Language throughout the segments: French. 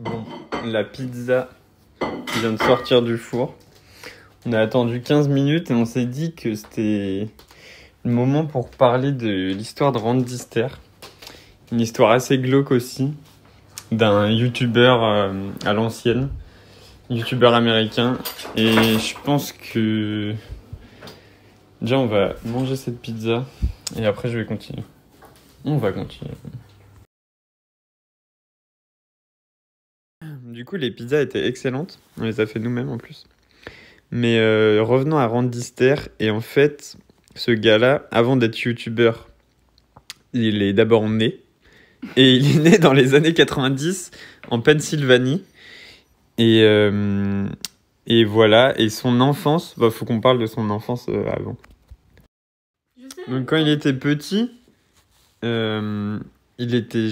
Bon, la pizza vient de sortir du four. On a attendu 15 minutes et on s'est dit que c'était le moment pour parler de l'histoire de Randy Ster. Une histoire assez glauque aussi, d'un youtubeur euh, à l'ancienne, youtubeur américain. Et je pense que. Déjà, on va manger cette pizza et après, je vais continuer. On va continuer. Du coup, les pizzas étaient excellentes. On les a fait nous-mêmes en plus. Mais euh, revenons à Randy Ster. Et en fait, ce gars-là, avant d'être youtubeur, il est d'abord né. Et il est né dans les années 90 en Pennsylvanie. Et, euh, et voilà. Et son enfance, bah, faut qu'on parle de son enfance euh, avant. Donc, quand il était petit, il était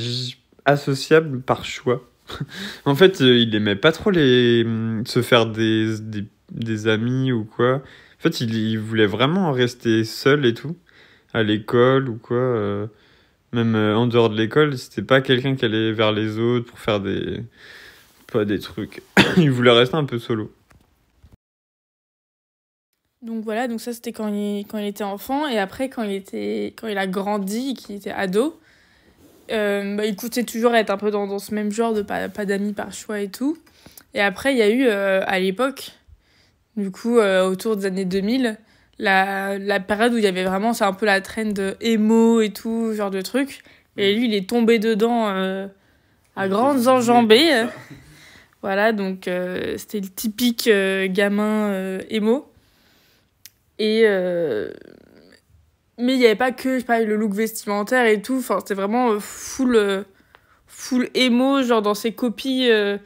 associable par choix. en fait, euh, il aimait pas trop les se faire des, des, amis ou quoi. En fait, il, il voulait vraiment rester seul et tout, à l'école ou quoi. euh, même euh, en dehors de l'école, c'était pas quelqu'un qui allait vers les autres pour faire des. Pas des trucs. il voulait rester un peu solo. Donc voilà, donc ça c'était quand il, quand il était enfant. Et après, quand il, était, quand il a grandi, qu'il était ado, euh, bah, il coûtait toujours être un peu dans, dans ce même genre de pas, pas d'amis par choix et tout. Et après, il y a eu euh, à l'époque, du coup, euh, autour des années 2000, la, la période où il y avait vraiment, c'est un peu la trend de emo et tout, ce genre de trucs. Et lui, il est tombé dedans euh, à grandes enjambées. Voilà, donc c'était le typique gamin emo. Et. Mais il n'y avait pas que je pas, le look vestimentaire et tout. Enfin, c'était vraiment euh, full, euh, full emo, genre dans ses copies euh,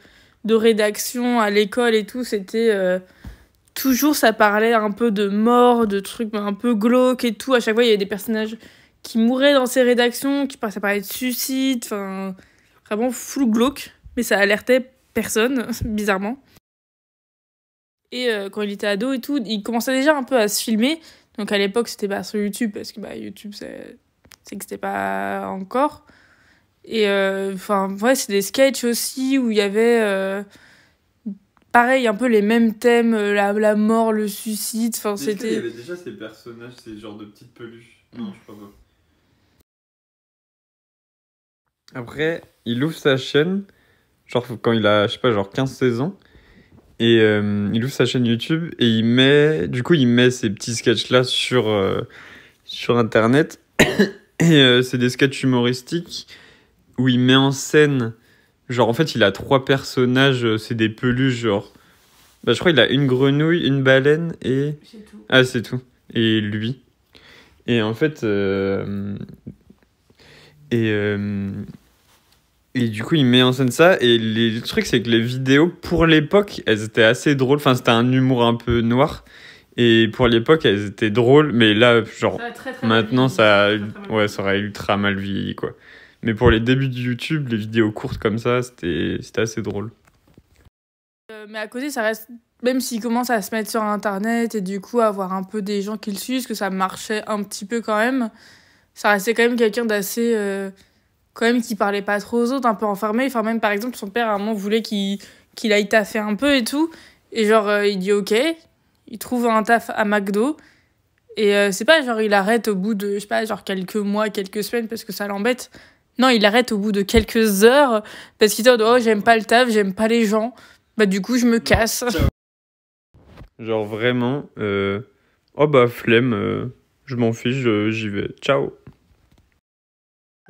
de rédaction à l'école et tout. C'était. Toujours, ça parlait un peu de mort, de trucs un peu glauques et tout. À chaque fois, il y avait des personnages qui mouraient dans ces rédactions, qui ça parlait de suicide. Enfin, vraiment full glauque. Mais ça alertait personne, bizarrement. Et quand il était ado et tout, il commençait déjà un peu à se filmer. Donc à l'époque, c'était pas sur YouTube, parce que bah, YouTube, c'est c'est que c'était pas encore. Et euh, enfin, ouais, c'est des sketchs aussi où il y avait, euh, pareil, un peu les mêmes thèmes, euh, la, la mort, le suicide. Enfin, c'était. déjà ces personnages, ces genres de petites peluches? Non, je crois pas. Après, il ouvre sa chaîne, genre quand il a, je sais pas, genre 15-16 ans. Et euh, il ouvre sa chaîne YouTube et il met, du coup, il met ces petits sketchs-là sur, euh, sur Internet. et euh, c'est des sketchs humoristiques où il met en scène, genre en fait, il a trois personnages, c'est des peluches, genre. Bah, je crois qu'il a une grenouille, une baleine et. Ah, c'est tout. Et lui. Et en fait. Et. Et du coup, il met en scène ça. Et les... le truc, c'est que les vidéos, pour l'époque, elles étaient assez drôles. Enfin, c'était un humour un peu noir. Et pour l'époque, elles étaient drôles. Mais là, genre, maintenant, ça, a... ouais, ça aurait ultra mal vieilli, quoi. Mais pour les débuts de YouTube, les vidéos courtes comme ça, c'était c'était assez drôle. Euh, mais à côté, ça reste. Même s'il commence à se mettre sur Internet et du coup avoir un peu des gens qui le suivent, que ça marchait un petit peu quand même, ça restait quand même quelqu'un d'assez. euh, quand même qui parlait pas trop aux autres, un peu enfermé. Enfin, même par exemple, son père à un moment voulait qu'il qu'il aille taffer un peu et tout. Et genre, euh, il dit ok, il trouve un taf à McDo. Et euh, c'est pas genre, il arrête au bout de, je sais pas, genre quelques mois, quelques semaines parce que ça l'embête. Non, il arrête au bout de quelques heures parce qu'il dit oh, j'aime pas le taf, j'aime pas les gens. Bah, du coup, je me casse. Genre vraiment, euh, oh bah flemme, je m'en fiche, j'y vais. Ciao.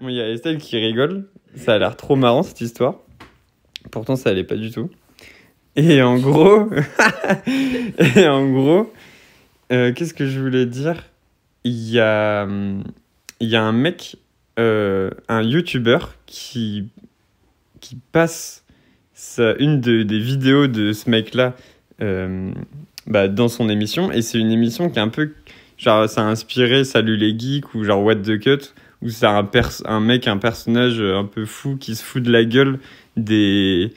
Il y a Estelle qui rigole, ça a l'air trop marrant cette histoire. Pourtant, ça allait pas du tout. Et en gros, et en gros, euh, qu'est-ce que je voulais dire? Il y a, hum, il y a un mec, euh, un YouTuber qui, qui passe une de- des vidéos de ce mec-là euh, bah, dans son émission. Et c'est une émission qui est un peu. Genre, ça a inspiré Salut les geeks ou genre What the Cut, où c'est un, un mec, un personnage un peu fou qui se fout de la gueule des,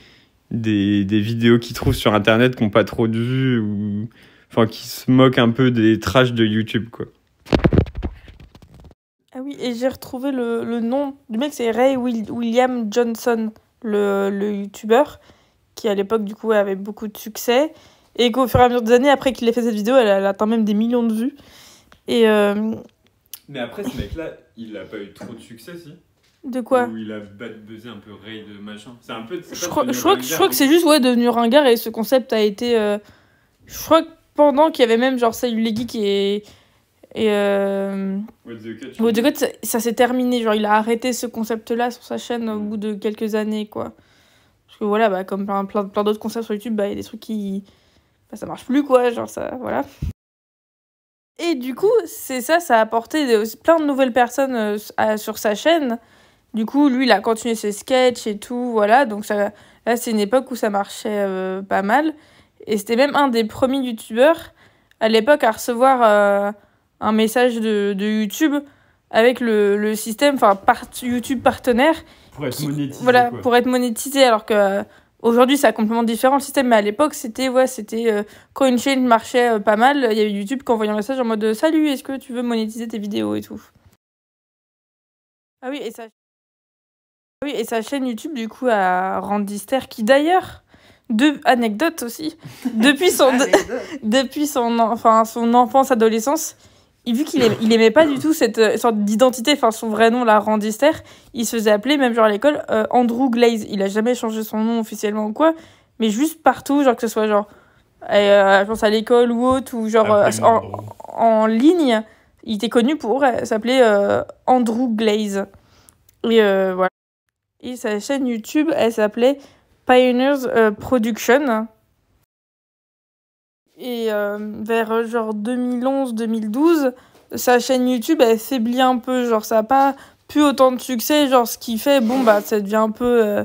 des, des vidéos qu'il trouve sur internet qui n'ont pas trop de vues ou. Enfin, qui se moque un peu des trash de YouTube, quoi. Ah oui, et j'ai retrouvé le, le nom du mec, c'est Ray Will- William Johnson. le, le youtubeur, qui à l'époque, du coup, avait beaucoup de succès. Et qu'au fur et à mesure des années, après qu'il ait fait cette vidéo, elle, elle atteint même des millions de vues. Et euh, Mais après, ce mec-là, il a pas eu trop de succès, si de quoi Ou il a bad buzzé un peu raid machin. C'est un peu. je crois, je crois que, je crois que c'est juste ouais, devenu ringard et ce concept a été. euh, je crois que pendant qu'il y avait même genre Salut les geeks et. et euh, What the cut, What the God, ça, ça s'est terminé. Genre, il a arrêté ce concept-là sur sa chaîne au bout de quelques années, quoi. Parce que voilà, bah, comme plein, plein, plein d'autres concepts sur YouTube, bah, il y a des trucs qui. Bah, ça marche plus, quoi. Genre, ça. Voilà. Et du coup, c'est ça, ça a apporté plein de nouvelles personnes euh, à- sur sa chaîne. Du coup, lui, il a continué ses sketchs et tout, voilà. Donc, ça, là, c'est une époque où ça marchait euh, pas mal. Et c'était même un des premiers youtubeurs à l'époque à recevoir euh, un message de, de YouTube avec le, le système, enfin, YouTube partenaire, Pour être qui- monétisé. voilà, quoi. pour être monétisé, alors que aujourd'hui, c'est complètement différent le système, mais à l'époque, c'était, ouais, c'était euh, quand une chaîne marchait euh, pas mal, il y avait YouTube qui envoyait un message en mode euh, Salut, est-ce que tu veux monétiser tes vidéos et tout? Ah oui, et sa... ah oui, et sa chaîne YouTube, du coup, à Randister, qui d'ailleurs, deux anecdotes aussi, depuis son, depuis son, en- enfin, son enfance, adolescence, il, vu qu'il aimait, il aimait pas du tout cette euh, sorte d'identité, enfin son vrai nom, la Randister, il se faisait appeler, même genre à l'école, euh, Andrew Glaze. Il a jamais changé son nom officiellement ou quoi, mais juste partout, genre que ce soit genre, euh, je pense à l'école ou autre, ou genre euh, Appelle-moi en, ligne, il était connu pour s'appeler Andrew Glaze. Et voilà. Et sa chaîne YouTube, elle s'appelait Pioneers Production. Et euh, vers euh, genre 2011-2012, sa chaîne YouTube, elle faiblit un peu. Genre, ça n'a pas plus autant de succès. Genre, ce qui fait, bon, bah, ça devient un peu, euh,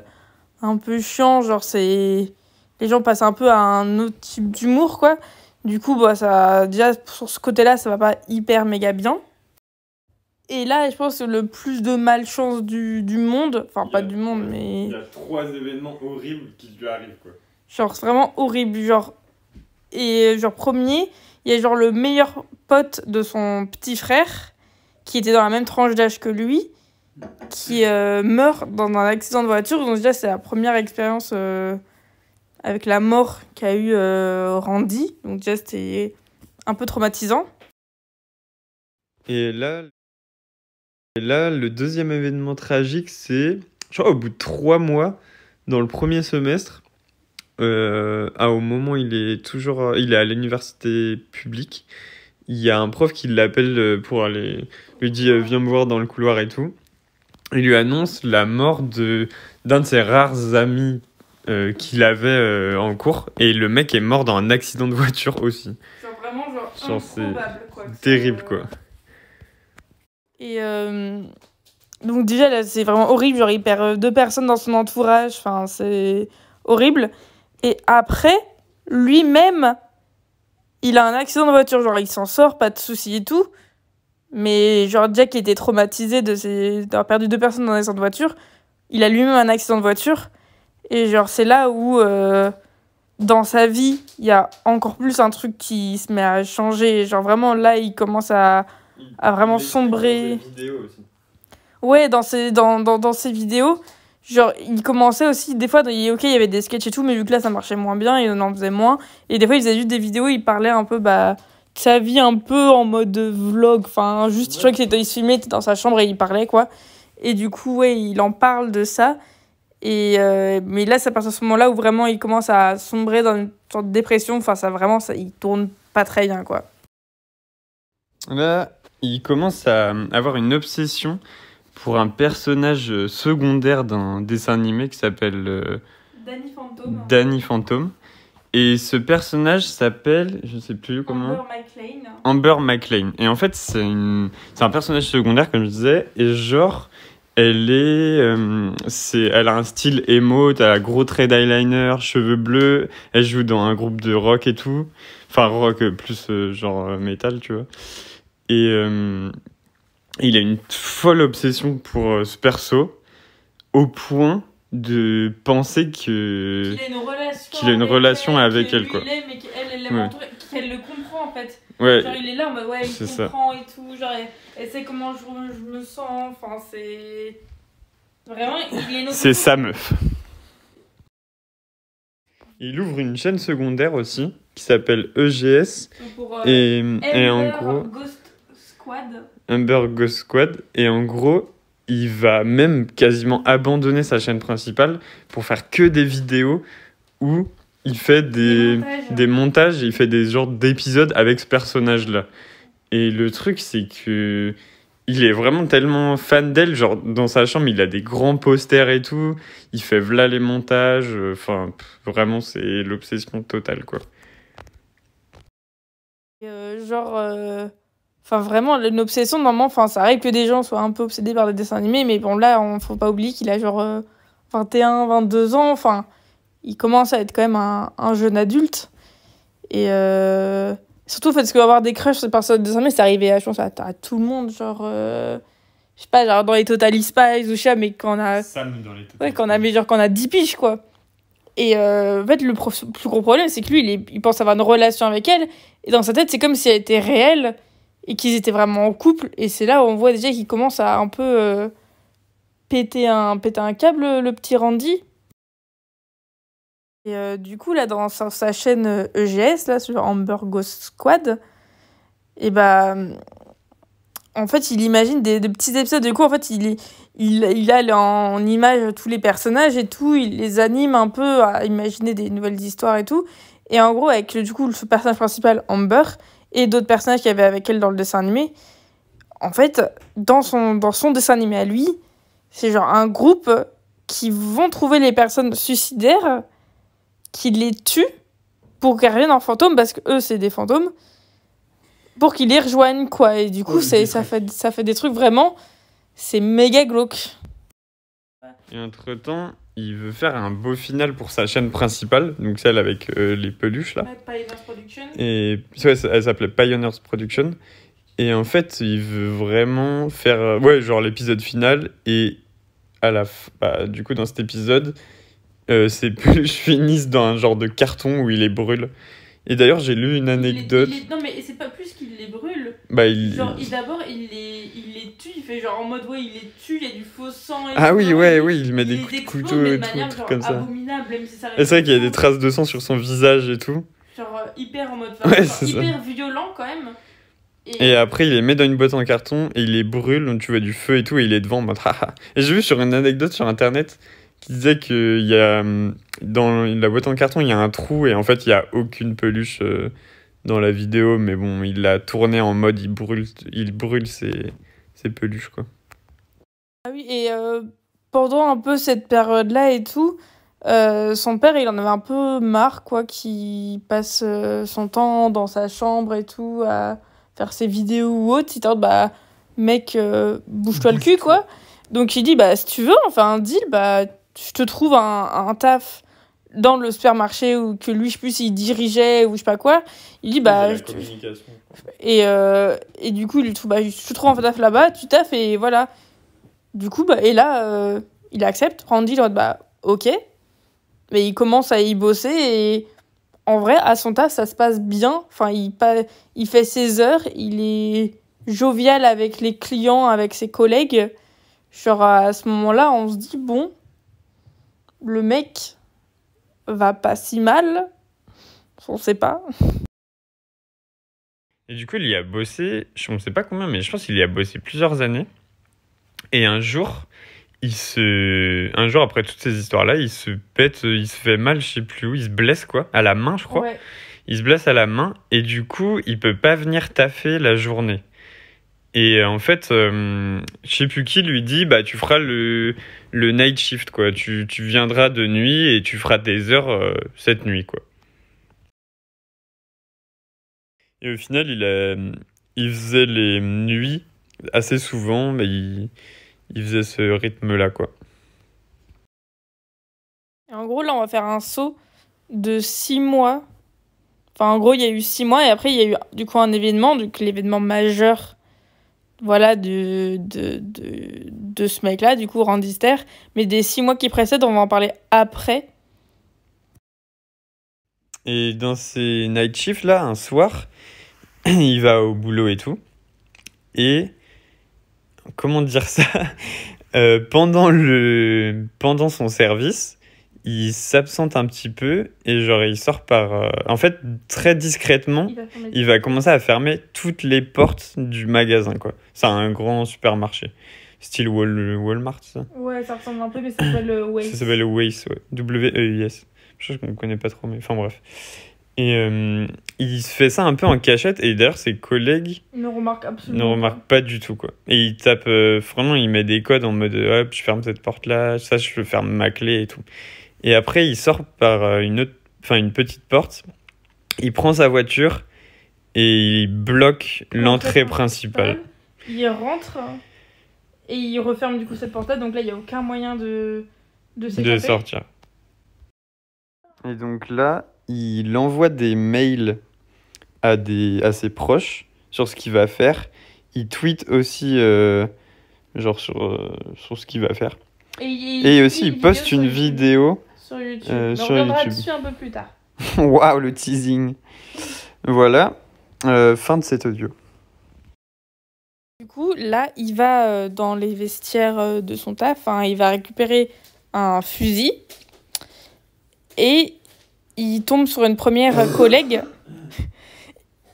un peu chiant. Genre, c'est. Les gens passent un peu à un autre type d'humour, quoi. Du coup, bah, ça, déjà, sur ce côté-là, ça va pas hyper méga bien. Et là, je pense que le plus de malchance du, du monde, enfin, pas a- du monde, mais. Il y a trois événements horribles qui lui arrivent, quoi. Genre, c'est vraiment horrible. Genre, et genre, premier, il y a genre le meilleur pote de son petit frère, qui était dans la même tranche d'âge que lui, qui euh, meurt dans un accident de voiture. Donc, déjà, c'est la première expérience euh, avec la mort qu'a eu euh, Randy. Donc, déjà, c'était un peu traumatisant. Et là, et là, le deuxième événement tragique, c'est, crois, au bout de trois mois, dans le premier semestre, euh, ah, au moment où il est toujours, il est à l'université publique, il y a un prof qui l'appelle euh, pour aller, lui dit, euh, viens me voir dans le couloir et tout. Il lui annonce la mort de d'un de ses rares amis euh, qu'il avait euh, en cours, et le mec est mort dans un accident de voiture aussi. Genre, vraiment, genre, Genre, c'est quoi. Terrible, quoi. Et euh, donc déjà là c'est vraiment horrible, genre il perd deux personnes dans son entourage, enfin c'est horrible. Et après, lui-même, il a un accident de voiture, genre il s'en sort, pas de soucis et tout. Mais genre Jack était traumatisé de ses... d'avoir perdu deux personnes dans un accident de voiture. Il a lui-même un accident de voiture. Et genre c'est là où euh, dans sa vie, il y a encore plus un truc qui se met à changer. Genre vraiment là il commence à a vraiment explique dans ses vidéos aussi. Ouais, dans ses, dans, dans, dans ses vidéos, genre, il commençait aussi, des fois, il, ok, il y avait des sketchs et tout, mais vu que là, ça marchait moins bien, il en faisait moins. Et des fois, il faisait juste des vidéos, il parlait un peu, bah, de sa vie un peu en mode vlog. Enfin, juste, je crois qu'il était- il se filmait, il était dans sa chambre et il parlait, quoi. Et du coup, ouais, il en parle de ça. Et, euh, mais là, c'est à partir de ce moment-là où vraiment il commence à sombrer dans une sorte de dépression. Enfin, ça vraiment, ça, il tourne pas très bien, quoi. Là, il commence à avoir une obsession pour un personnage euh, secondaire d'un dessin animé qui s'appelle euh, Danny Phantom. Danny Phantom. Et ce personnage s'appelle, je sais plus comment, McLean. Amber McLean. Et en fait, c'est une... un personnage secondaire, comme je disais, et genre, elle est, euh, elle a un style emo, elle a gros trait d'eyeliner, cheveux bleus, elle joue dans un groupe de rock et tout. Enfin, rock plus euh, genre euh, métal, tu vois. Et euh, il a une folle obsession pour euh, ce perso, au point de penser que... qu'il a une relation, qu'il a une relation avec elle, quoi. il qu'elle Ouais. le comprend en fait. Ouais, Genre il est là mode ouais, il ça. comprend et tout, genre elle, elle sait comment je, je me sens, enfin c'est. Vraiment, il est notre c'est sa meuf. Il ouvre une chaîne secondaire aussi qui s'appelle EGS. Pour, euh, Et, et en gros, Ghost Squad. Humber Ghost Squad. Et en gros, il va même quasiment abandonner sa chaîne principale pour faire que des vidéos où il fait des, montages. des montages il fait des genres d'épisodes avec ce personnage-là. Et le truc, c'est que il est vraiment tellement fan d'elle, genre dans sa chambre, il a des grands posters et tout, il fait v'là les montages, enfin, pff, vraiment, c'est l'obsession totale, quoi. Euh, genre. euh, Enfin, vraiment, une obsession, normalement, enfin, ça arrive que des gens soient un peu obsédés par les dessins animés, mais bon, là, on faut pas oublier qu'il a genre euh, 21, 22 ans, enfin, il commence à être quand même un, un jeune adulte. Et euh, surtout, parce qu'avoir des crushs sur des personnes de dessin animé, c'est arrivé, à, je pense, à, à tout le monde, genre. euh, je sais pas, genre dans les Totally Spies ou je sais mais quand on a. Sam dans les Ouais, quand on a, mais genre quand on a 10 piges, quoi. Et euh, en fait, le plus gros problème, c'est que lui, il, est- il pense avoir une relation avec elle. Et dans sa tête, c'est comme si elle était réelle et qu'ils étaient vraiment en couple. Et c'est là où on voit déjà qu'il commence à un peu euh, péter, un, péter un câble, le petit Randy. Et euh, du coup, là, dans sa, chaîne euh, EGS, là, sur Amber Ghost Squad, et bah. En fait, il imagine des, petits épisodes. Du coup, en fait, il, il, il a en image tous les personnages et tout, il les anime un peu à imaginer des nouvelles histoires et tout. Et en gros, avec du coup le personnage principal, Amber, et d'autres personnages qu'il y avait avec elle dans le dessin animé, en fait, dans son, dans son dessin animé à lui, c'est genre un groupe qui vont trouver les personnes suicidaires, qui les tuent pour qu'elles reviennent en fantôme, parce que eux, c'est des fantômes, pour qu'ils les rejoignent, quoi. Et du coup, Oh, c'est, ça, fait, ça fait des trucs vraiment, c'est méga glauque. Et entre-temps, il veut faire un beau final pour sa chaîne principale, donc celle avec euh, les peluches, là. Et ouais, elle s'appelait Pioneers Production. Et en fait, il veut vraiment faire euh, ouais, genre l'épisode final. Et à la f- bah, du coup, dans cet épisode, euh, ces peluches finissent dans un genre de carton où il les brûle. Et d'ailleurs, j'ai lu une anecdote. Il les- il les- Non, mais c'est pas plus qu'il les brûle. Bah, il... Genre, d'abord, il les, il les tue, il fait genre en mode, ouais, il les tue, il y a du faux sang. Et Ah oui, ouais, oui, il met des coups de couteau et tout, manière, genre, comme ça. abominable, même si ça Et c'est vrai qu'il y a des traces de sang sur son visage et tout. Genre euh, hyper en mode. Ouais, genre, ça. hyper violent quand même. Et après, il les met dans une boîte en carton et il les brûle, donc tu vois du feu et tout, et il est devant. en mode, haha. et j'ai vu sur une anecdote sur internet qui disait qu'il y a dans la boîte en carton, il y a un trou et en fait, il y a aucune peluche euh, dans la vidéo, mais bon, il l'a tourné en mode il brûle, il brûle ses, ses peluches quoi. Ah oui, et euh, pendant un peu cette période-là et tout, euh, son père, il en avait un peu marre, quoi, qu'il passe euh, son temps dans sa chambre et tout, à faire ses vidéos ou autre. Il tente, bah, mec, euh, bouge-toi le cul, quoi. Donc il dit, bah, si tu veux, on fait un deal, bah, je te trouve un, un taf dans le supermarché ou que lui, je plus s'il dirigeait ou je sais pas quoi. Il dit, bah, je te- et, euh, et du coup, il trouve, bah, je te trouve un taf là-bas, tu taffes et voilà. Du coup, bah, et là, euh, il accepte. Randy, il mode, bah, ok. Mais il commence à y bosser et en vrai, à son taf, ça se passe bien. Enfin, il, pa- il fait ses heures, il est jovial avec les clients, avec ses collègues. Genre, à ce moment-là, on se dit, bon, le mec va pas si mal. On sait pas. Et du coup, il y a bossé, je ne sais pas combien, mais je pense qu'il y a bossé plusieurs années. Et un jour, il se, un jour après toutes ces histoires-là, il se pète, il se fait mal, je sais plus où, il se blesse quoi, à la main, je crois. Ouais. Il se blesse à la main et du coup, il peut pas venir taffer la journée. Et euh, en fait, euh, je sais plus qui lui dit, bah tu feras le, le night shift quoi. Tu, tu viendras de nuit et tu feras des heures euh, cette nuit quoi. Et au final, il a, il faisait les nuits assez souvent, mais il, il faisait ce rythme-là quoi. En gros, là, on va faire un saut de six mois. Enfin, en gros, il y a eu six mois et après, il y a eu du coup un événement, donc l'événement majeur voilà, de, de, de, de ce mec-là, du coup, Randy Ster. Mais des six mois qui précèdent, on va en parler après. Et dans ces night shifts là, un soir, il va au boulot et tout. Et comment dire ça? Euh, pendant le pendant son service, il s'absente un petit peu et genre il sort par... euh, En fait, très discrètement, Il va fermer- il va commencer à fermer toutes les portes du magasin, quoi. C'est un grand supermarché. Style Wal- Walmart, ça Ouais, ça ressemble un peu, mais ça s'appelle euh, Waze. Ça s'appelle Waze, ouais. W-E-I-S. Je qu'on ne connaît pas trop, mais enfin bref. Et euh, il fait ça un peu en cachette, et d'ailleurs ses collègues ne remarque absolument ne remarquent pas du tout, quoi. Et il tape, euh, vraiment, il met des codes en mode, hop, je ferme cette porte-là, ça, je ferme ma clé et tout. Et après, il sort par euh, une autre, enfin, une petite porte, il prend sa voiture et il bloque l'entrée principale. Il rentre et il referme du coup cette porte-là, donc là il n'y a aucun moyen de, de sortir. Et donc là, il envoie des mails à, des, à ses proches sur ce qu'il va faire. Il tweet aussi, euh, genre, sur, euh, sur ce qu'il va faire. Et, aussi, il poste une vidéo. Sur YouTube. euh, Mais sur on reviendra YouTube. dessus un peu plus tard. Waouh, le teasing. Voilà, Euh, fin de cet audio. Du coup, là, il va euh, dans les vestiaires de son taf, hein, il va récupérer un fusil et il tombe sur une première collègue.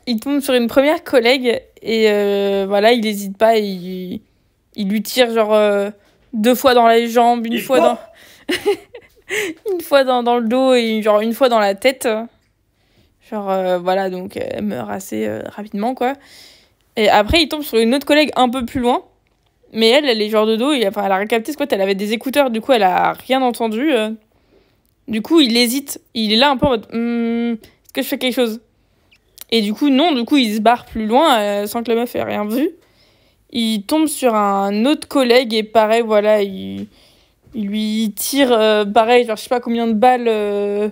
Il tombe sur une première collègue et euh, voilà, il n'hésite pas, il, il lui tire genre euh, deux fois dans les jambes, une fois dans une fois dans, dans le dos et genre une fois dans la tête. Genre euh, voilà, donc euh, elle meurt assez euh, rapidement quoi. Et après, il tombe sur une autre collègue un peu plus loin. Mais elle, elle est genre de dos. Et, enfin, elle a recapté ce quoi. Elle avait des écouteurs. Du coup, elle a rien entendu. Du coup, il hésite. Il est là un peu en mode Hmm, Est-ce que je fais quelque chose? Et du coup, non. Du coup, il se barre plus loin sans que la meuf ait rien vu. Il tombe sur un autre collègue. Et pareil, voilà. Il, il lui tire, euh, pareil, genre, je sais pas combien de balles euh,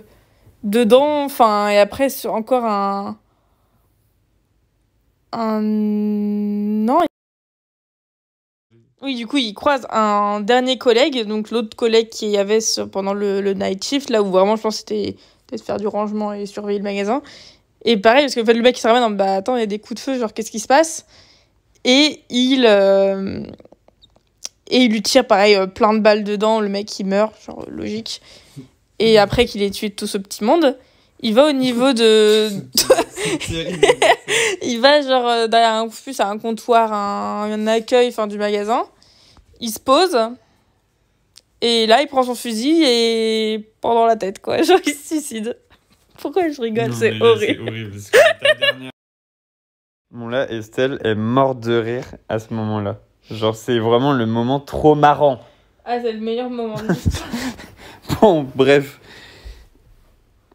dedans. Enfin, et après, encore un. Un. Non. Oui, du coup, il croise un dernier collègue, donc l'autre collègue qui y avait pendant le, night shift, là où vraiment je pense c'était peut-être faire du rangement et surveiller le magasin. Et pareil, parce que en fait, le mec il se ramène en bah attends, il y a des coups de feu, genre qu'est-ce qui se passe? Et il. euh, Et il lui tire pareil euh, plein de balles dedans, le mec il meurt, genre logique. Et après qu'il ait tué tout ce petit monde, il va au niveau de. il va genre euh, derrière un plus à un comptoir, un, un accueil enfin du magasin. Il se pose. Et là, il prend son fusil et pendant la tête quoi, genre il se suicide. Pourquoi je rigole, c'est horrible. Bon là, Estelle est morte de rire à ce moment-là. Genre c'est vraiment le moment trop marrant. Ah, c'est le meilleur moment de l'histoire. Bon, bref.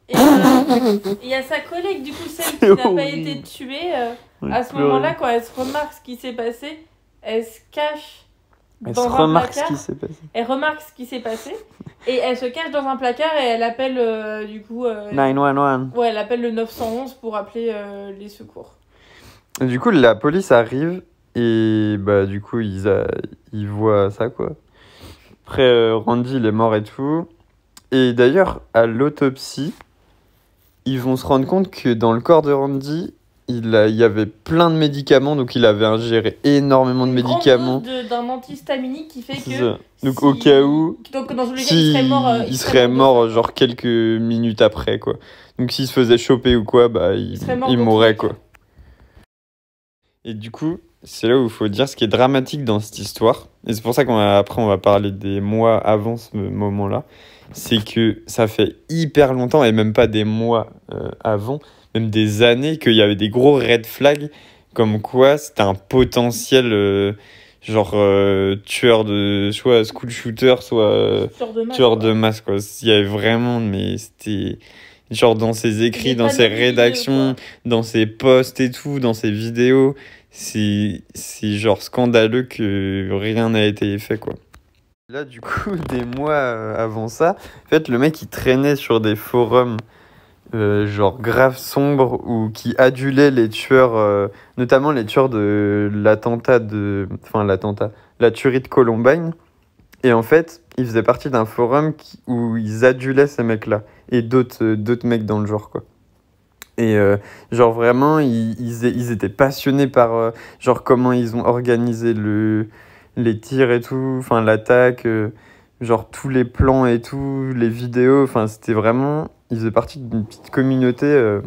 Et euh, il y a sa collègue, du coup, celle qui n'a pas horrible. été tuée. euh, à ce moment-là, quand elle se remarque ce qui s'est passé, elle se cache Elle dans se un remarque ce placard. qui s'est passé. Elle remarque ce qui s'est passé et elle se cache dans un placard et elle appelle euh, du coup. euh, 911. Ouais, elle appelle le 911 pour appeler euh, les secours. Du coup, la police arrive et bah du coup, ils, a- ils voient ça quoi. Après, euh, Randy, il est mort et tout. Et d'ailleurs, à l'autopsie, ils vont se rendre compte que dans le corps de Randy, il, a- il y avait plein de médicaments, donc il avait ingéré énormément de médicaments. d'un antihistaminique qui fait que. ça. Donc si- au cas où, Donc dans tous les cas, si il serait mort. euh, il serait mort genre quelques minutes après quoi. Donc s'il se faisait choper ou quoi, bah il, Il il mourrait quoi. Et du coup, c'est là où il faut dire ce qui est dramatique dans cette histoire. Et c'est pour ça qu'on après on va parler des mois avant ce moment-là. C'est que ça fait hyper longtemps et même pas des mois euh, avant, même des années qu'il y avait des gros red flags comme quoi c'était un potentiel euh, genre euh, tueur de soit school shooter soit Tueur de masse, tueur quoi. de masse quoi il y avait vraiment mais c'était genre dans ses écrits dans ses rédactions vidéos, dans ses posts et tout dans ses vidéos c'est genre scandaleux que rien n'a été fait quoi. Là du coup des mois euh, avant ça en fait le mec il traînait sur des forums euh, genre grave sombres ou qui adulaient les tueurs euh, notamment les tueurs de l'attentat de enfin l'attentat la tuerie de Columbine. Et en fait il faisait partie d'un forum qui- où ils adulaient ces mecs là et d'autres mecs dans le genre quoi et euh, genre vraiment ils, ils, ils étaient passionnés par euh, genre comment ils ont organisé le les tirs et tout enfin l'attaque euh, genre tous les plans et tout, les vidéos, enfin c'était vraiment, ils faisaient partie d'une petite communauté, euh,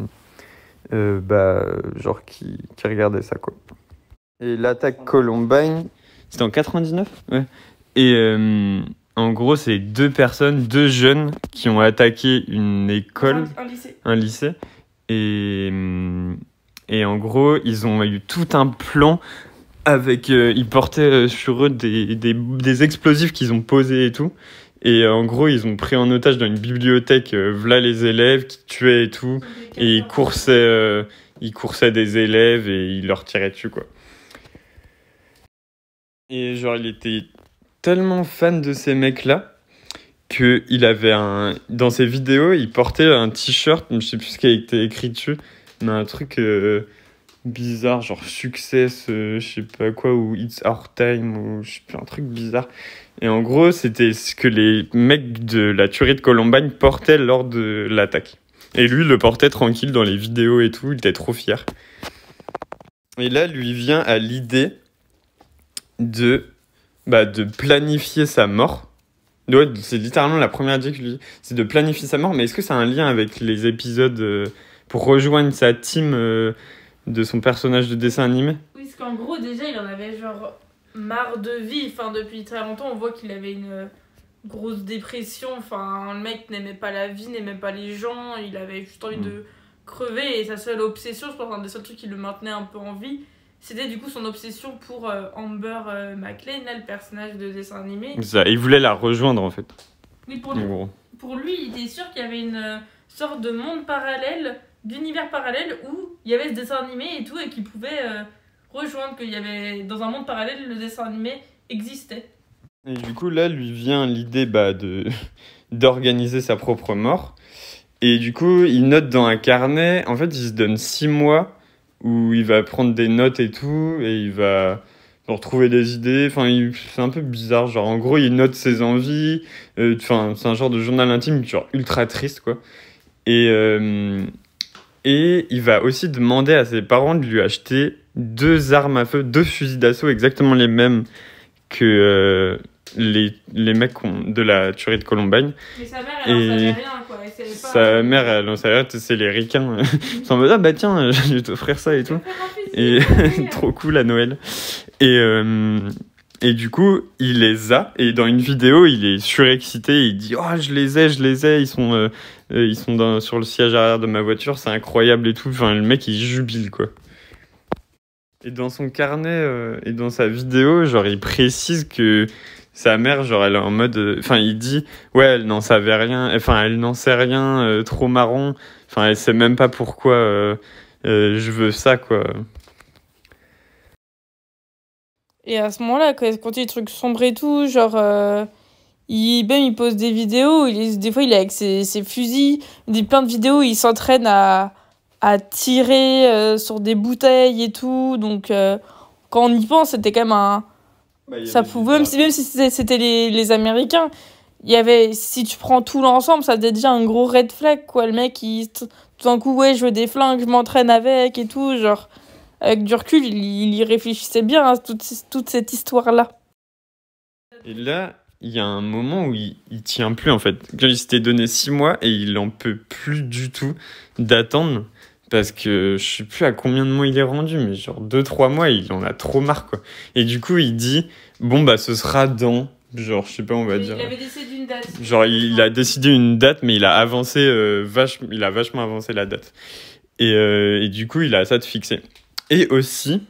euh, bah, genre qui, qui regardait ça quoi. Et l'attaque Columbine, c'était en 99 Ouais. Et euh, en gros, c'est deux personnes, deux jeunes qui ont attaqué une école, Un, un lycée. un lycée. Et, hum, et en gros, ils ont eu tout un plan avec. euh, ils portaient euh, sur eux des, des, explosifs qu'ils ont posés et tout. Et euh, en gros, ils ont pris en otage dans une bibliothèque, euh, voilà les élèves qui tuaient et tout. Et ils coursaient, ils coursaient des élèves et ils leur tiraient dessus, quoi. Et genre, il était tellement fan de ces mecs-là que il avait un. Dans ses vidéos, il portait un t-shirt, je sais plus ce qui a été écrit dessus, mais un truc euh, bizarre, genre Success, euh, je sais pas quoi, ou It's Our Time, ou je sais plus, un truc bizarre. Et en gros, c'était ce que les mecs de la tuerie de Columbine portaient lors de l'attaque. Et lui, le portait tranquille dans les vidéos et tout, il était trop fier. Et là, lui vient à l'idée de, bah, de planifier sa mort. Ouais, c'est littéralement la première idée que je lui dis, c'est de planifier sa mort, mais est-ce que ça a un lien avec les épisodes euh, pour rejoindre sa team euh, de son personnage de dessin animé? Oui, parce qu'en gros, déjà, il en avait genre marre de vie. Enfin, depuis très longtemps, on voit qu'il avait une euh, grosse dépression. Enfin, le mec n'aimait pas la vie, n'aimait pas les gens. Il avait juste envie Mm. de crever. Et sa seule obsession, je pense, un des seuls trucs qui le maintenait un peu en vie, c'était du coup son obsession pour euh, Amber euh, McLean, là, le personnage de dessin animé. Ça, il voulait la rejoindre en fait. Oui, pour lui, gros. pour lui, il était sûr qu'il y avait une euh, sorte de monde parallèle, d'univers parallèle où il y avait ce dessin animé et tout, et qu'il pouvait euh, rejoindre, qu'il y avait dans un monde parallèle, le dessin animé existait. Et du coup, là, lui vient l'idée bah, de d'organiser sa propre mort. Et du coup, il note dans un carnet, en fait, il se donne six mois où il va prendre des notes et tout, et il va genre, trouver des idées. Enfin, c'est un peu bizarre. Genre, en gros, il note ses envies. Euh, Enfin, c'est un genre de journal intime, genre ultra triste, quoi. Et, euh, et il va aussi demander à ses parents de lui acheter deux armes à feu, deux fusils d'assaut exactement les mêmes que euh, les, les mecs de la tuerie de Columbine. Mais sa mère, elle en Et savait rien, quoi. Pas... Sa mère, elle en savait c'est les ricains. Ils sont en mode, ah bah tiens, je vais t'offrir ça et tout. Et trop cool à Noël. Et, euh, et du coup, il les a. Et dans une vidéo, il est surexcité. Il dit Oh, je les ai, je les ai. Ils sont, euh, euh, ils sont dans, sur le siège arrière de ma voiture. C'est incroyable et tout. Enfin, le mec, il jubile, quoi. Et dans son carnet euh, et dans sa vidéo, genre, il précise que sa mère, genre, elle est en mode. euh, Enfin, il dit Ouais, elle n'en savait rien. Enfin, elle n'en sait rien. euh, trop marron. Enfin, elle sait même pas pourquoi euh, je veux ça, quoi. Et à ce moment-là, quand il y a des trucs sombres et tout, genre. il, même il pose des vidéos, des fois il est avec ses, ses fusils, il dit plein de vidéos il s'entraîne à, à tirer sur des bouteilles et tout. Donc quand on y pense, c'était quand même un. Ça pouvait, même si, même si c'était les, les Américains, il y avait. Si tu prends tout l'ensemble, ça faisait déjà un gros red flag, quoi. Le mec, il, tout d'un coup, ouais, je veux des flingues, je m'entraîne avec et tout. Genre, avec du recul, il, il y réfléchissait bien à toute, toute cette histoire-là. Et là, il y a un moment où il, il tient plus en fait. Quand il s'était donné six mois et il en peut plus du tout d'attendre parce que je sais plus à combien de mois il est rendu, mais genre deux trois mois, il en a trop marre quoi. Et du coup, il dit bon bah ce sera dans genre je sais pas on va dire. décidé d'une date. Genre il a décidé une date, mais il a avancé euh, vache, il a vachement avancé la date. Et, euh, et du coup, il a ça de fixer. Et aussi,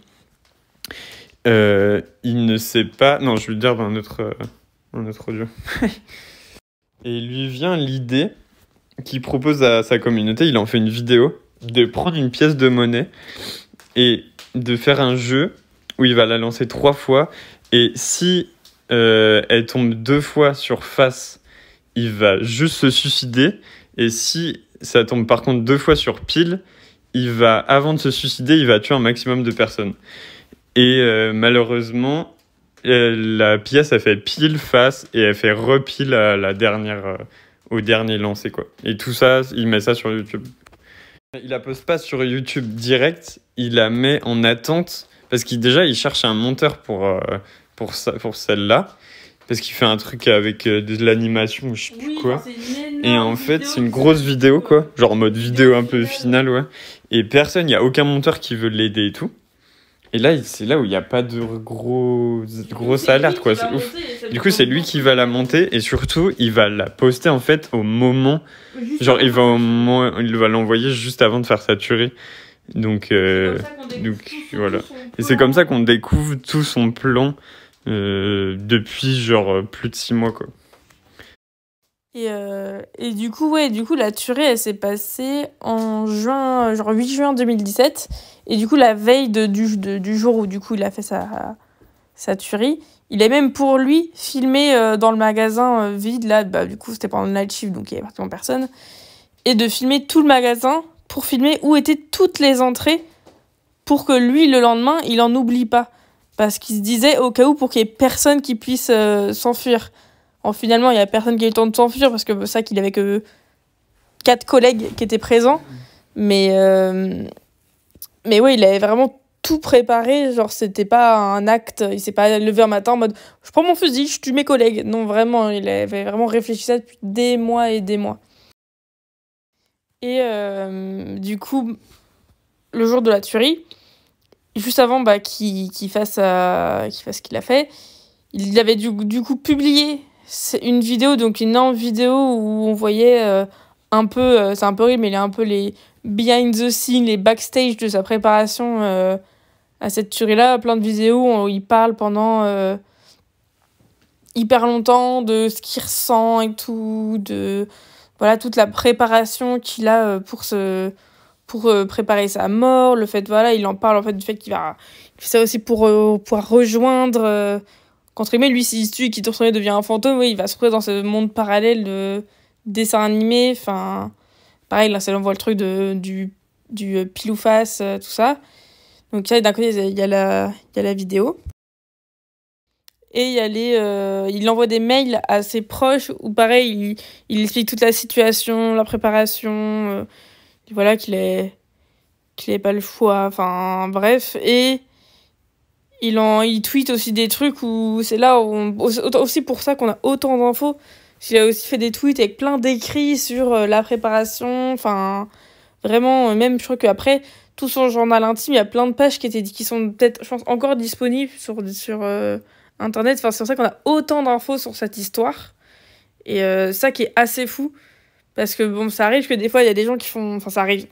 euh, il ne sait pas. Non, je vais le dire dans un autre, euh, un autre audio. et il lui vient l'idée qu'il propose à sa communauté. Il en fait une vidéo de prendre une pièce de monnaie et de faire un jeu où il va la lancer trois fois. Et si euh, elle tombe deux fois sur face, il va juste se suicider. Et si ça tombe par contre deux fois sur pile, il va, avant de se suicider, il va tuer un maximum de personnes. Et euh, malheureusement, euh, la pièce a fait pile face et elle fait repile la dernière, au dernier lancé quoi. Et tout ça, il met ça sur YouTube. Il la poste pas sur YouTube direct, il la met en attente parce qu'il déjà il cherche un monteur pour euh, pour ça, pour celle-là parce qu'il fait un truc avec euh, de l'animation ou je sais plus quoi. Et en fait, c'est une grosse vidéo, quoi. Genre en mode vidéo un peu finale, ouais. Et personne, il n'y a aucun monteur qui veut l'aider et tout. Et là, c'est là où il n'y a pas de gros, grosse alerte, quoi. C'est ouf. Du coup, c'est lui qui va la monter et surtout, il va la poster en fait au moment. Genre, il va, au moment, il va l'envoyer juste avant de faire sa tuerie. Donc, euh, donc voilà. Et c'est comme ça qu'on découvre tout son plan euh, depuis genre plus de six mois, quoi. Et, euh, et du coup, ouais, du coup, la tuerie, elle s'est passée en juin, genre 8 juin 2017. Et du coup, la veille de, du, du jour où du coup il a fait sa, sa tuerie, il est même pour lui filmé euh, dans le magasin euh, vide, là, bah, du coup, c'était pendant le night shift, donc il y avait pratiquement personne. Et de filmer tout le magasin pour filmer où étaient toutes les entrées pour que lui, le lendemain, il en oublie pas. Parce qu'il se disait au cas où pour qu'il y ait personne qui puisse s'enfuir. En finalement, il y a personne qui a eu le temps de s'enfuir parce que ça qu'il avait que quatre collègues qui étaient présents. Mais euh, mais ouais, il avait vraiment tout préparé. Genre, c'était pas un acte. Il s'est pas levé un matin en mode je prends mon fusil, je tue mes collègues. Non, vraiment, il avait vraiment réfléchi ça depuis des mois et des mois. Et euh, du coup, le jour de la tuerie, juste avant bah, qu'il fasse, euh, fasse ce qu'il a fait, il avait du coup publié c'est une vidéo, donc une énorme vidéo où on voyait euh, un peu, euh, c'est un peu horrible, mais il y a un peu les behind the scenes, les backstage de sa préparation euh, à cette tuerie-là. Plein de vidéos où il parle pendant hyper longtemps de ce qu'il ressent et tout, de voilà toute la préparation qu'il a pour se pour préparer sa mort, le fait voilà, il en parle en fait du fait qu'il va il ça aussi pour pouvoir rejoindre contre guillemets, lui, s'il se tue et qu'il devient un fantôme, oui, il va se retrouver dans ce monde parallèle de dessin animé. Enfin, pareil, là, on voit le truc de, du, du euh, pile ou face, euh, tout ça. Donc, d'un côté, il y, a la, il y a la vidéo. Et il euh, envoie des mails à ses proches où, pareil, il, il explique toute la situation, la préparation, voilà, qu'il est qu'il n'ait pas le choix, enfin, bref. Et il, en, il tweet aussi des trucs où c'est là où aussi pour ça qu'on a autant d'infos. Il a aussi fait des tweets avec plein d'écrits sur euh, la préparation. Enfin, vraiment, euh, même je crois qu'après, tout son journal intime, il y a plein de pages qui, étaient, qui sont peut-être, je pense, encore disponibles sur, sur euh, Internet. Enfin, c'est pour ça qu'on a autant d'infos sur cette histoire. Et ça qui est assez fou. Parce que bon, ça arrive que des fois, il y a des gens qui font. Enfin, ça arrive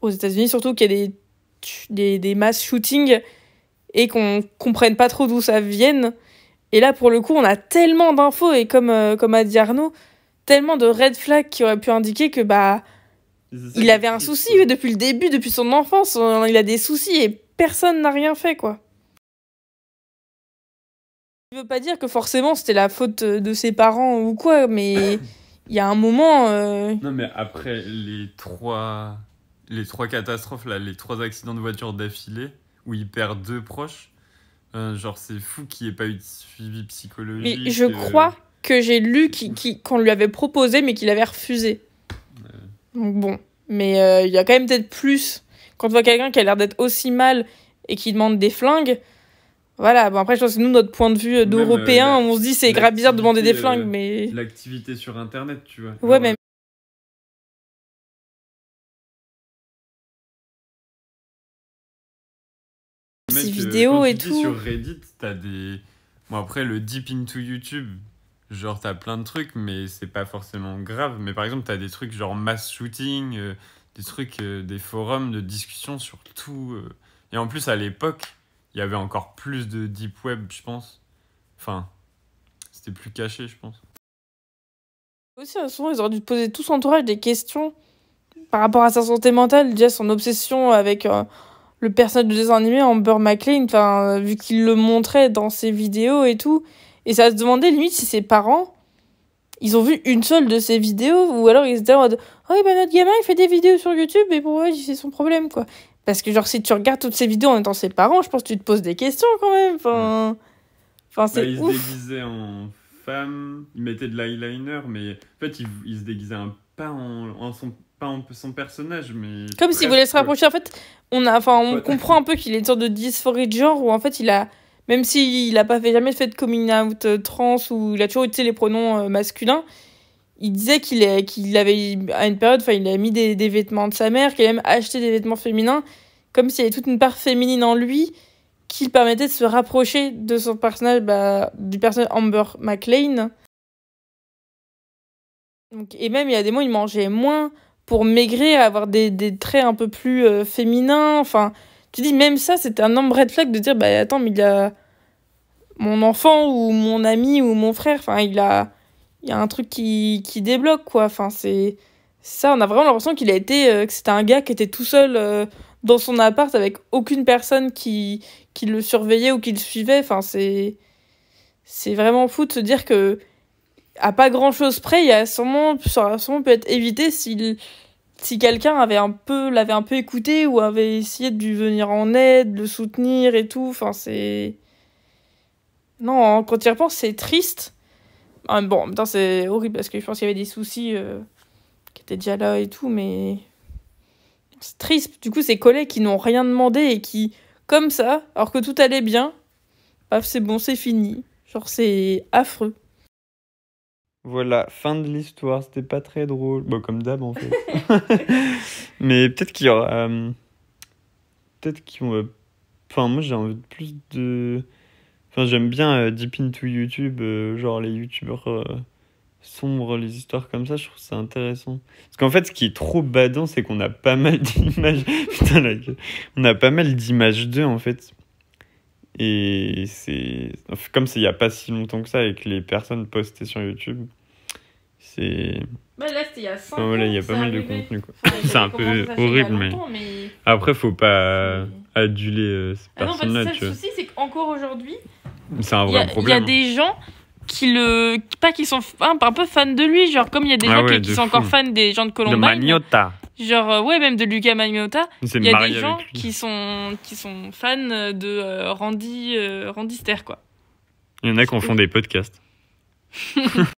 aux États-Unis surtout qu'il y a des, des, des mass shootings et qu'on comprenne pas trop d'où ça vienne. Et là, pour le coup, on a tellement d'infos et comme, euh, comme a dit Arnaud, tellement de red flags qui auraient pu indiquer que bah il avait un souci depuis le début, depuis son enfance. Il a des soucis et personne n'a rien fait, quoi. Je veux pas dire que forcément c'était la faute de ses parents ou quoi, mais il y a un moment. Euh, non, mais après les trois, les trois catastrophes, là, les trois accidents de voiture d'affilée, où il perd deux proches. Euh, genre, c'est fou qu'il ait pas eu de suivi psychologique. Mais je crois que j'ai lu qu'on lui avait proposé, mais qu'il avait refusé. Donc bon. Mais euh, il y a quand même peut-être plus. Quand on voit quelqu'un qui a l'air d'être aussi mal et qui demande des flingues. Voilà, bon après, je pense que nous, notre point de vue d'Européens, on se dit c'est grave bizarre de demander des flingues, mais. L'activité sur Internet, tu vois. Ouais, mais ces vidéos et tout. Sur Reddit, t'as des. Bon, après, le deep into YouTube, genre, t'as plein de trucs, mais c'est pas forcément grave. Mais par exemple, t'as des trucs genre mass shooting, euh, des trucs, euh, des forums de discussion sur tout. Euh. Et en plus, à l'époque, il y avait encore plus de deep web, je pense. Enfin, c'était plus caché, je pense. Aussi, souvent, ils auraient dû poser tout son entourage des questions par rapport à sa santé mentale, déjà son obsession avec le personnage de dessin animé, Amber McLean, enfin, vu qu'il le montrait dans ses vidéos et tout. Et ça se demandait limite si ses parents, ils ont vu une seule de ses vidéos, ou alors ils étaient en mode Oh, bah notre gamin il fait des vidéos sur YouTube, et pourquoi c'est son problème, quoi. Parce que, genre, si tu regardes toutes ces vidéos en étant ses parents, je pense que tu te poses des questions quand même. Enfin, enfin c'est bah, Il se déguisait en femme, il mettait de l'eyeliner, mais en fait, il, il se déguisait un, pas en, en son pas un peu son personnage, mais. Comme s'il voulait se rapprocher. En fait, on, a, enfin, on comprend un peu qu'il est une sorte de dysphorie de genre où en fait il a même s'il a pas fait, jamais fait de coming out euh, trans ou il a toujours utilisé les pronoms euh, masculins, il disait qu'il qu'il avait, à une période, enfin, il a mis des, des vêtements de sa mère, qu'il a même acheté des vêtements féminins, comme s'il y avait toute une part féminine en lui qui permettait de se rapprocher de son personnage, bah, du personnage Amber McLean. Donc, et même, il y a des mots, il mangeait moins pour maigrir, avoir des, des traits un peu plus euh, féminins. Enfin, tu dis, même ça, c'était un énorme red flag de dire, bah attends, mais il y a mon enfant ou mon ami ou mon frère, enfin, il a, il y a un truc qui, qui débloque, quoi. Enfin, c'est ça, on a vraiment l'impression qu'il a été, euh, que c'était un gars qui était tout seul euh, dans son appart avec aucune personne qui, qui le surveillait ou qui le suivait. Enfin, c'est, c'est vraiment fou de se dire que, à pas grand chose près, il y a sûrement, sûrement pu être évité s'il, si quelqu'un avait un peu, l'avait un peu écouté ou avait essayé de lui venir en aide, de le soutenir et tout. Enfin, c'est. Non, quand tu y c'est triste. Ah, bon, en même temps, c'est horrible parce que je pense qu'il y avait des soucis euh, qui étaient déjà là et tout, mais. C'est triste. Du coup, ces collègues qui n'ont rien demandé et qui, comme ça, alors que tout allait bien, paf, c'est bon, c'est fini. Genre, c'est affreux. Voilà, fin de l'histoire. C'était pas très drôle. Bon, comme d'hab, en fait. Mais peut-être qu'il y aura. euh, Peut-être qu'ils vont. Enfin, moi, j'ai envie de plus de. Enfin, j'aime bien euh, Deep into YouTube, euh, genre les youtubeurs euh, sombres, les histoires comme ça, je trouve ça intéressant. Parce qu'en fait, ce qui est trop badant, c'est qu'on a pas mal d'images. Putain, la gueule. On a pas mal d'images d'eux, en fait. Et c'est. enfin, Comme c'est il y a pas si longtemps que ça et que les personnes postaient sur YouTube, c'est. Bah là, c'était il y a 5 Enfin, voilà, il y a pas mal de contenu, quoi. C'est un peu horrible, mais- mais... Après, faut pas aduler euh, ces Ah non, parce que personnes-là, ça, tu le vois. souci, c'est qu'encore aujourd'hui, C'est un il y, a- vrai il y problème. a des gens qui le. Pas qui sont un, un peu fans de lui, genre comme il y a des Ah gens ouais, qui, sont encore fans des gens de De Columbine. Genre, euh, ouais, même de Luca Magnotta. Il y a des gens qui sont, qui sont fans de euh, Randy, euh, Randy Ster, quoi. Il y en a qui en font des podcasts.